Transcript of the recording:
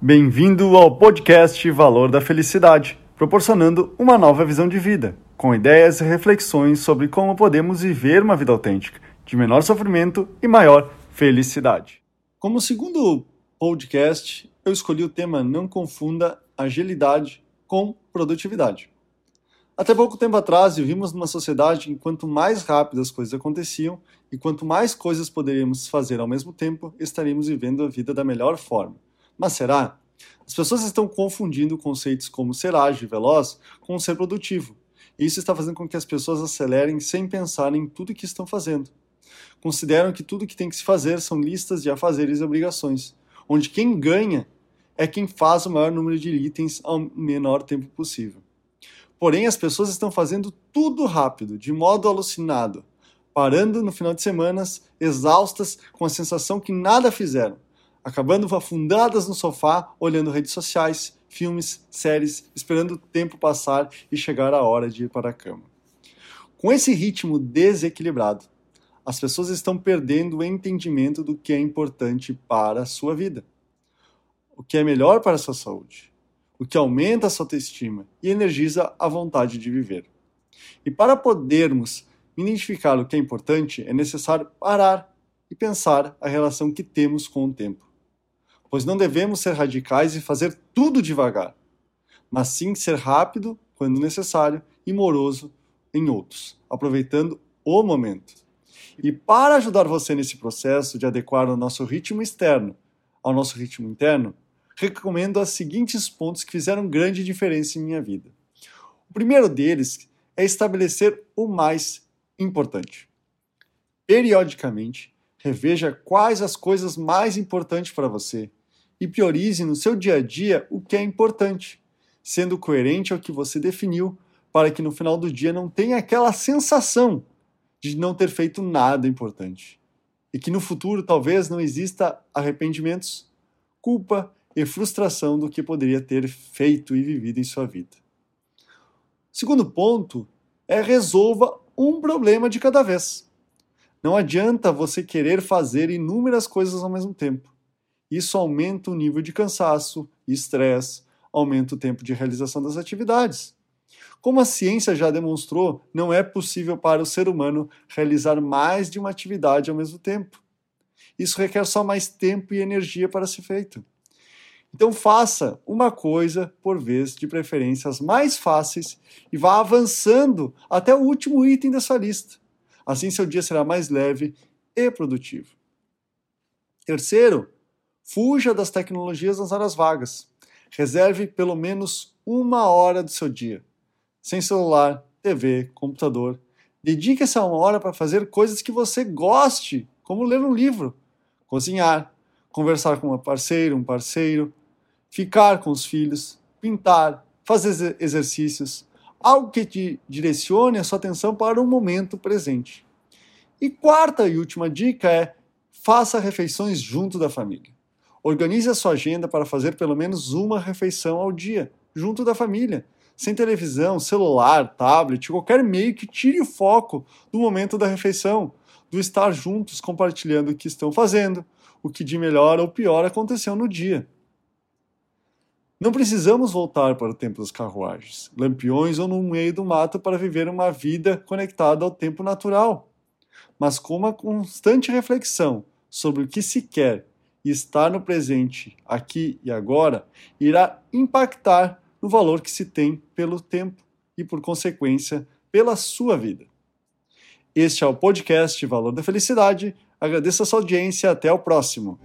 Bem-vindo ao podcast Valor da Felicidade, proporcionando uma nova visão de vida, com ideias e reflexões sobre como podemos viver uma vida autêntica, de menor sofrimento e maior felicidade. Como segundo podcast, eu escolhi o tema Não confunda agilidade com produtividade. Até pouco tempo atrás, vivimos numa sociedade em que quanto mais rápido as coisas aconteciam e quanto mais coisas poderíamos fazer ao mesmo tempo, estaríamos vivendo a vida da melhor forma. Mas será? As pessoas estão confundindo conceitos como ser ágil e veloz com ser produtivo. E isso está fazendo com que as pessoas acelerem sem pensar em tudo que estão fazendo. Consideram que tudo que tem que se fazer são listas de afazeres e obrigações, onde quem ganha é quem faz o maior número de itens ao menor tempo possível. Porém, as pessoas estão fazendo tudo rápido, de modo alucinado, parando no final de semanas, exaustas, com a sensação que nada fizeram, acabando afundadas no sofá, olhando redes sociais, filmes, séries, esperando o tempo passar e chegar a hora de ir para a cama. Com esse ritmo desequilibrado, as pessoas estão perdendo o entendimento do que é importante para a sua vida, o que é melhor para a sua saúde, o que aumenta a sua autoestima e energiza a vontade de viver. E para podermos identificar o que é importante, é necessário parar e pensar a relação que temos com o tempo. Pois não devemos ser radicais e fazer tudo devagar, mas sim ser rápido quando necessário e moroso em outros, aproveitando o momento. E para ajudar você nesse processo de adequar o nosso ritmo externo ao nosso ritmo interno, recomendo os seguintes pontos que fizeram grande diferença em minha vida. O primeiro deles é estabelecer o mais importante. Periodicamente, reveja quais as coisas mais importantes para você e priorize no seu dia a dia o que é importante, sendo coerente ao que você definiu, para que no final do dia não tenha aquela sensação de não ter feito nada importante. E que no futuro talvez não exista arrependimentos, culpa e frustração do que poderia ter feito e vivido em sua vida. Segundo ponto é resolva um problema de cada vez. Não adianta você querer fazer inúmeras coisas ao mesmo tempo. Isso aumenta o nível de cansaço estresse, aumenta o tempo de realização das atividades. Como a ciência já demonstrou, não é possível para o ser humano realizar mais de uma atividade ao mesmo tempo. Isso requer só mais tempo e energia para ser feito. Então faça uma coisa por vez, de preferências mais fáceis, e vá avançando até o último item da sua lista. Assim seu dia será mais leve e produtivo. Terceiro, fuja das tecnologias nas horas vagas. Reserve pelo menos uma hora do seu dia. Sem celular, TV, computador. Dedique essa uma hora para fazer coisas que você goste, como ler um livro, cozinhar, conversar com uma parceira, um parceiro, ficar com os filhos, pintar, fazer exercícios, algo que te direcione a sua atenção para o momento presente. E quarta e última dica é: faça refeições junto da família. Organize a sua agenda para fazer pelo menos uma refeição ao dia, junto da família, sem televisão, celular, tablet, qualquer meio que tire o foco do momento da refeição, do estar juntos compartilhando o que estão fazendo, o que de melhor ou pior aconteceu no dia. Não precisamos voltar para o tempo das carruagens, lampiões ou no meio do mato para viver uma vida conectada ao tempo natural, mas com uma constante reflexão sobre o que se quer e estar no presente, aqui e agora, irá impactar no valor que se tem pelo tempo e, por consequência, pela sua vida. Este é o podcast Valor da Felicidade. Agradeço a sua audiência. Até o próximo.